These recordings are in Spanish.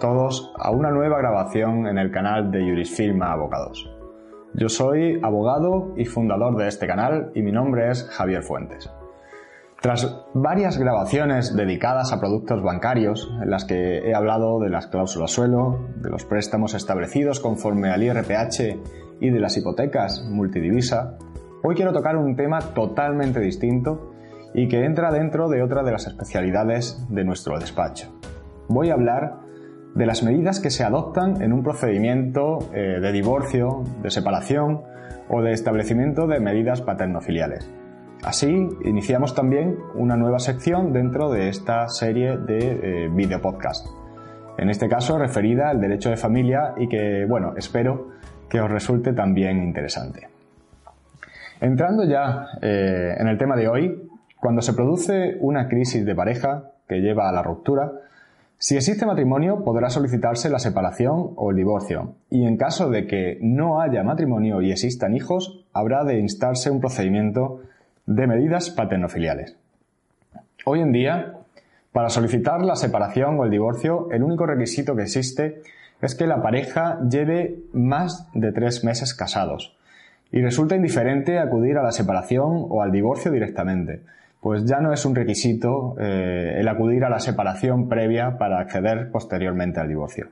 todos a una nueva grabación en el canal de Jurisfilma Abogados. Yo soy abogado y fundador de este canal y mi nombre es Javier Fuentes. Tras varias grabaciones dedicadas a productos bancarios, en las que he hablado de las cláusulas suelo, de los préstamos establecidos conforme al IRPH y de las hipotecas multidivisa, hoy quiero tocar un tema totalmente distinto y que entra dentro de otra de las especialidades de nuestro despacho. Voy a hablar de las medidas que se adoptan en un procedimiento eh, de divorcio, de separación o de establecimiento de medidas paternofiliales Así, iniciamos también una nueva sección dentro de esta serie de eh, video podcast. En este caso, referida al derecho de familia y que, bueno, espero que os resulte también interesante. Entrando ya eh, en el tema de hoy, cuando se produce una crisis de pareja que lleva a la ruptura, si existe matrimonio podrá solicitarse la separación o el divorcio. Y en caso de que no haya matrimonio y existan hijos, habrá de instarse un procedimiento de medidas paternofiliales. Hoy en día, para solicitar la separación o el divorcio, el único requisito que existe es que la pareja lleve más de tres meses casados. Y resulta indiferente acudir a la separación o al divorcio directamente, pues ya no es un requisito eh, el acudir a la separación previa para acceder posteriormente al divorcio.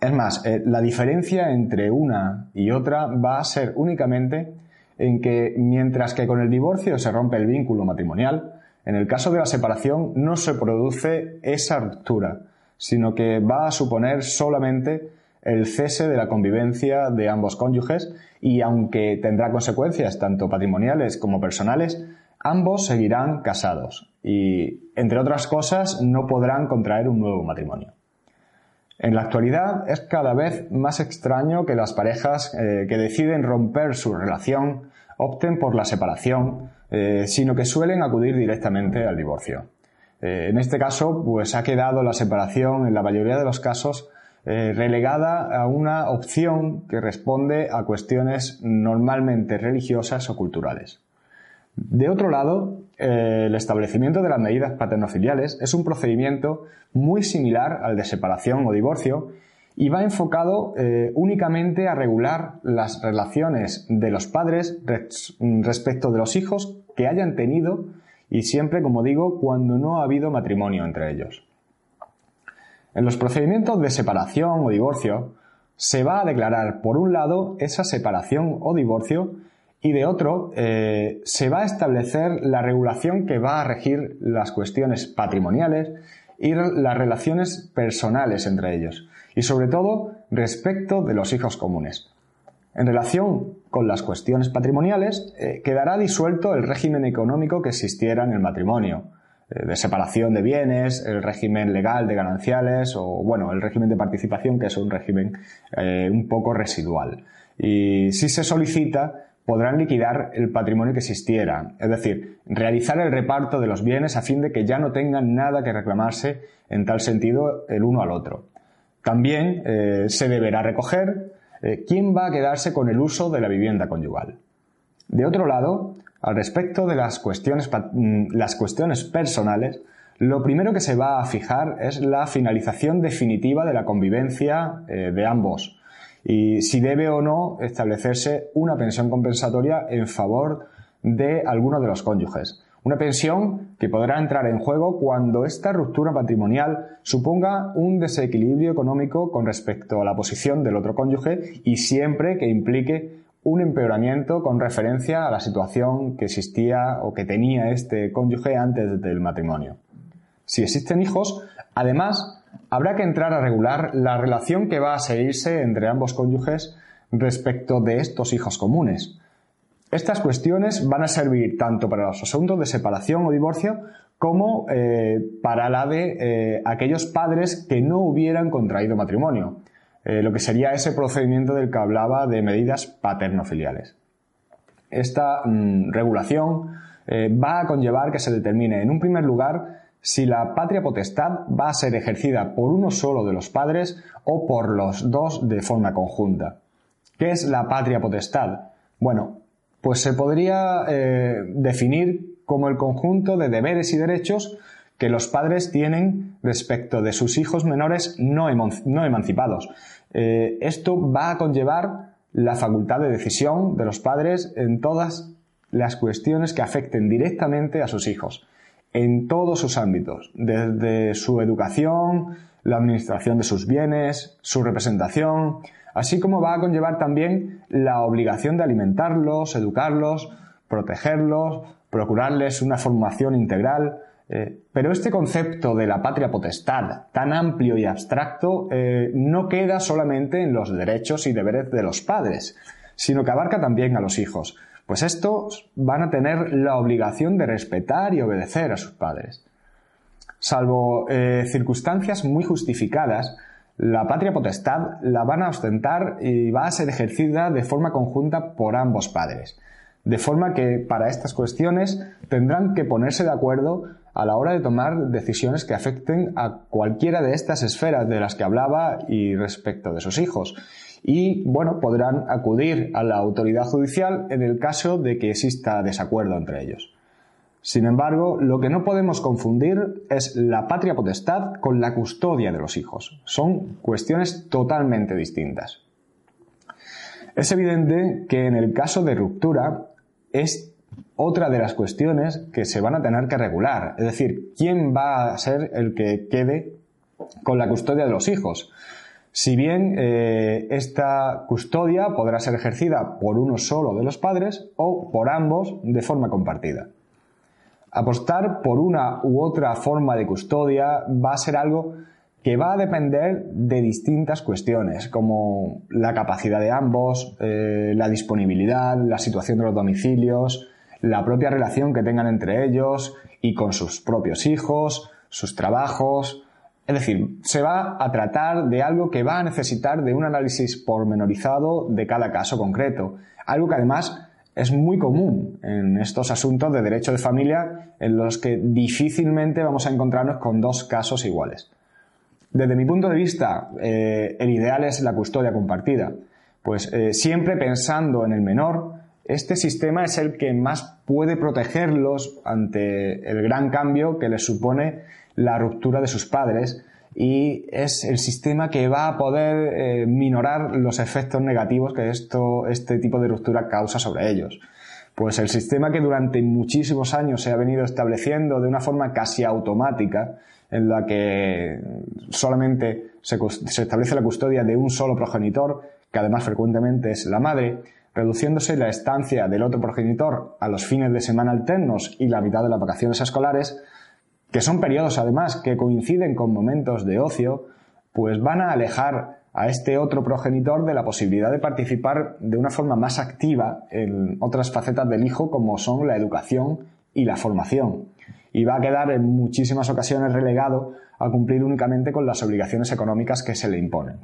Es más, eh, la diferencia entre una y otra va a ser únicamente en que mientras que con el divorcio se rompe el vínculo matrimonial, en el caso de la separación no se produce esa ruptura, sino que va a suponer solamente el cese de la convivencia de ambos cónyuges y aunque tendrá consecuencias tanto patrimoniales como personales, ambos seguirán casados y, entre otras cosas, no podrán contraer un nuevo matrimonio. En la actualidad es cada vez más extraño que las parejas eh, que deciden romper su relación opten por la separación, eh, sino que suelen acudir directamente al divorcio. Eh, en este caso, pues ha quedado la separación en la mayoría de los casos relegada a una opción que responde a cuestiones normalmente religiosas o culturales. De otro lado, eh, el establecimiento de las medidas paternofiliales es un procedimiento muy similar al de separación o divorcio y va enfocado eh, únicamente a regular las relaciones de los padres respecto de los hijos que hayan tenido y siempre, como digo, cuando no ha habido matrimonio entre ellos. En los procedimientos de separación o divorcio se va a declarar, por un lado, esa separación o divorcio y de otro eh, se va a establecer la regulación que va a regir las cuestiones patrimoniales y las relaciones personales entre ellos, y sobre todo respecto de los hijos comunes. En relación con las cuestiones patrimoniales, eh, quedará disuelto el régimen económico que existiera en el matrimonio, eh, de separación de bienes, el régimen legal de gananciales o, bueno, el régimen de participación, que es un régimen un poco residual. Y si se solicita podrán liquidar el patrimonio que existiera, es decir, realizar el reparto de los bienes a fin de que ya no tengan nada que reclamarse en tal sentido el uno al otro. También eh, se deberá recoger eh, quién va a quedarse con el uso de la vivienda conyugal. De otro lado, al respecto de las cuestiones, mm, personales, lo primero que se va a fijar es la finalización definitiva de la convivencia eh, de ambos, y si debe o no establecerse una pensión compensatoria en favor de alguno de los cónyuges. Una pensión que podrá entrar en juego cuando esta ruptura patrimonial suponga un desequilibrio económico con respecto a la posición del otro cónyuge y siempre que implique un empeoramiento con referencia a la situación que existía o que tenía este cónyuge antes del matrimonio. Si existen hijos, además habrá que entrar a regular la relación que va a seguirse entre ambos cónyuges respecto de estos hijos comunes. Estas cuestiones van a servir tanto para los asuntos de separación o divorcio como eh, para la de eh, aquellos padres que no hubieran contraído matrimonio, eh, lo que sería ese procedimiento del que hablaba de medidas paternofiliales. Esta mm, regulación va a conllevar que se determine, en un primer lugar, si la patria potestad va a ser ejercida por uno solo de los padres o por los dos de forma conjunta. ¿Qué es la patria potestad? Bueno, pues se podría eh, definir como el conjunto de deberes y derechos que los padres tienen respecto de sus hijos menores no, emancipados. Eh, esto va a conllevar la facultad de decisión de los padres en todas las cuestiones que afecten directamente a sus hijos, en todos sus ámbitos, desde su educación, la administración de sus bienes, su representación, así como va a conllevar también la obligación de alimentarlos, educarlos, protegerlos, procurarles una formación integral. Eh, pero este concepto de la patria potestad, tan amplio y abstracto, eh, no queda solamente en los derechos y deberes de los padres, sino que abarca también a los hijos, pues estos van a tener la obligación de respetar y obedecer a sus padres. Salvo eh, circunstancias muy justificadas, la patria potestad la van a ostentar y va a ser ejercida de forma conjunta por ambos padres. De forma que para estas cuestiones tendrán que ponerse de acuerdo a la hora de tomar decisiones que afecten a cualquiera de estas esferas de las que hablaba y respecto de sus hijos. Y bueno, podrán acudir a la autoridad judicial en el caso de que exista desacuerdo entre ellos. Sin embargo, lo que no podemos confundir es la patria potestad con la custodia de los hijos. Son cuestiones totalmente distintas. Es evidente que en el caso de ruptura es otra de las cuestiones que se van a tener que regular. Es decir, ¿quién va a ser el que quede con la custodia de los hijos? Si bien eh, esta custodia podrá ser ejercida por uno solo de los padres o por ambos de forma compartida. Apostar por una u otra forma de custodia va a ser algo que va a depender de distintas cuestiones, como la capacidad de ambos, eh, la disponibilidad, la situación de los domicilios, la propia relación que tengan entre ellos y con sus propios hijos, sus trabajos. Es decir, se va a tratar de algo que va a necesitar de un análisis pormenorizado de cada caso concreto, algo que además es muy común en estos asuntos de derecho de familia en los que difícilmente vamos a encontrarnos con dos casos iguales. Desde mi punto de vista, eh, el ideal es la custodia compartida, pues eh, siempre pensando en el menor, este sistema es el que más puede protegerlos ante el gran cambio que les supone la ruptura de sus padres y es el sistema que va a poder eh, minorar los efectos negativos que esto, este tipo de ruptura causa sobre ellos. Pues el sistema que durante muchísimos años se ha venido estableciendo de una forma casi automática, en la que solamente se, establece la custodia de un solo progenitor, que además frecuentemente es la madre, reduciéndose la estancia del otro progenitor a los fines de semana alternos y la mitad de las vacaciones escolares, que son periodos además que coinciden con momentos de ocio, pues van a alejar a este otro progenitor de la posibilidad de participar de una forma más activa en otras facetas del hijo como son la educación y la formación. Y va a quedar en muchísimas ocasiones relegado a cumplir únicamente con las obligaciones económicas que se le imponen.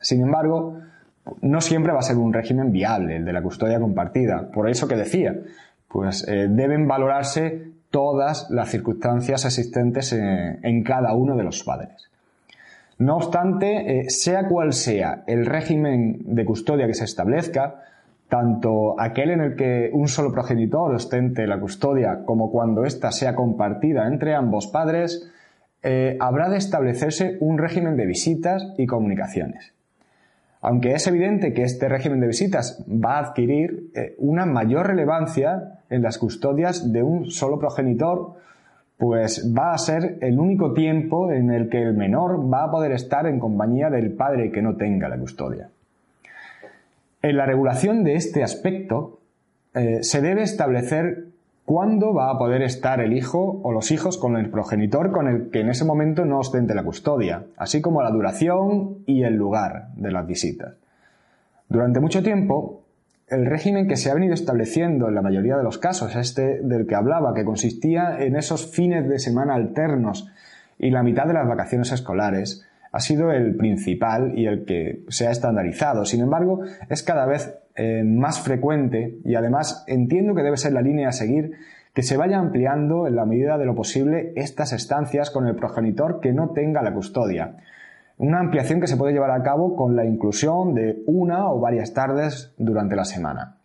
Sin embargo, no siempre va a ser un régimen viable el de la custodia compartida. Por eso que decía, pues eh, deben valorarse todas las circunstancias existentes en, cada uno de los padres. No obstante, eh, sea cual sea el régimen de custodia que se establezca, tanto aquel en el que un solo progenitor ostente la custodia como cuando ésta sea compartida entre ambos padres, eh, habrá de establecerse un régimen de visitas y comunicaciones. Aunque es evidente que este régimen de visitas va a adquirir eh, una mayor relevancia en las custodias de un solo progenitor, pues va a ser el único tiempo en el que el menor va a poder estar en compañía del padre que no tenga la custodia. En la regulación de este aspecto eh, se debe establecer cuándo va a poder estar el hijo o los hijos con el progenitor con el que en ese momento no ostente la custodia, así como la duración y el lugar de las visitas. Durante mucho tiempo, el régimen que se ha venido estableciendo en la mayoría de los casos, este del que hablaba, que consistía en esos fines de semana alternos y la mitad de las vacaciones escolares, ha sido el principal y el que se ha estandarizado. Sin embargo, es cada vez eh, más frecuente y además entiendo que debe ser la línea a seguir que se vaya ampliando en la medida de lo posible estas estancias con el progenitor que no tenga la custodia. Una ampliación que se puede llevar a cabo con la inclusión de una o varias tardes durante la semana.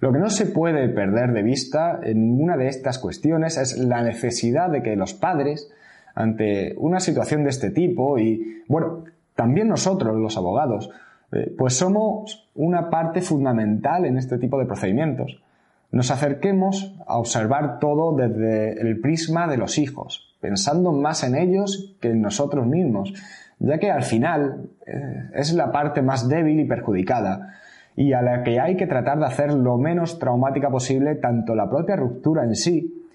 Lo que no se puede perder de vista en ninguna de estas cuestiones es la necesidad de que los padres, ante una situación de este tipo, y bueno, también nosotros, los abogados, eh, pues somos una parte fundamental en este tipo de procedimientos. Nos acerquemos a observar todo desde el prisma de los hijos, pensando más en ellos que en nosotros mismos, ya que al final eh, es la parte más débil y perjudicada, y a la que hay que tratar de hacer lo menos traumática posible tanto la propia ruptura en sí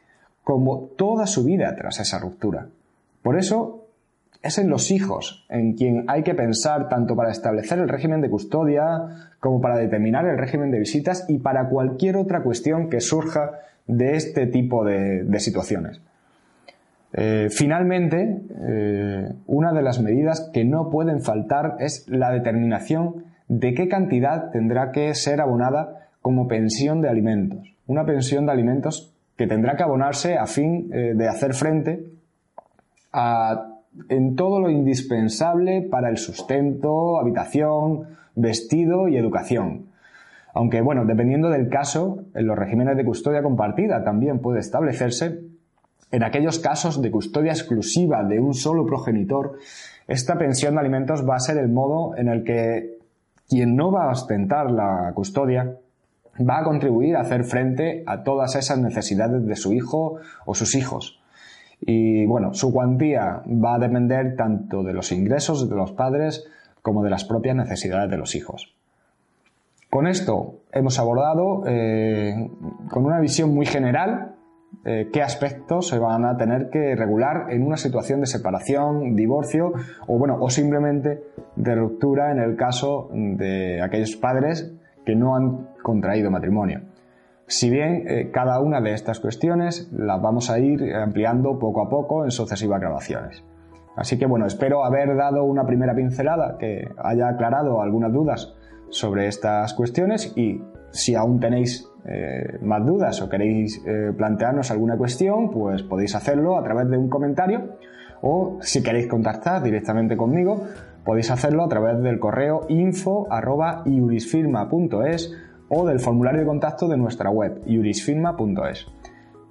como toda su vida tras esa ruptura. Por eso es en los hijos en quien hay que pensar tanto para establecer el régimen de custodia como para determinar el régimen de visitas y para cualquier otra cuestión que surja de este tipo de, situaciones. Eh, finalmente, eh, una de las medidas que no pueden faltar es la determinación de qué cantidad tendrá que ser abonada como pensión de alimentos. Una pensión de alimentos que tendrá que abonarse a fin eh, de hacer frente en todo lo indispensable para el sustento, habitación, vestido y educación. Aunque, bueno, dependiendo del caso, en los regímenes de custodia compartida también puede establecerse, en aquellos casos de custodia exclusiva de un solo progenitor, esta pensión de alimentos va a ser el modo en el que quien no va a ostentar la custodia va a contribuir a hacer frente a todas esas necesidades de su hijo o sus hijos. Y bueno, su cuantía va a depender tanto de los ingresos de los padres como de las propias necesidades de los hijos. Con esto hemos abordado eh, con una visión muy general eh, qué aspectos se van a tener que regular en una situación de separación, divorcio o bueno, o simplemente de ruptura en el caso de aquellos padres que no han contraído matrimonio. Si bien eh, cada una de estas cuestiones las vamos a ir ampliando poco a poco en sucesivas grabaciones. Así que bueno, espero haber dado una primera pincelada que haya aclarado algunas dudas sobre estas cuestiones y si aún tenéis eh, más dudas o queréis eh, plantearnos alguna cuestión, pues podéis hacerlo a través de un comentario o si queréis contactar directamente conmigo, podéis hacerlo a través del correo info.iurisfirma.es o del formulario de contacto de nuestra web iurisfirma.es.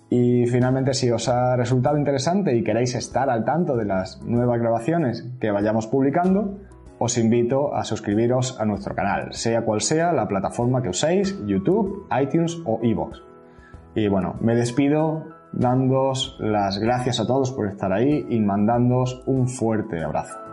Y finalmente, si os ha resultado interesante y queréis estar al tanto de las nuevas grabaciones que vayamos publicando, os invito a suscribiros a nuestro canal, sea cual sea la plataforma que uséis, YouTube, iTunes o iVoox. Y bueno, me despido dándoos las gracias a todos por estar ahí y mandándoos un fuerte abrazo.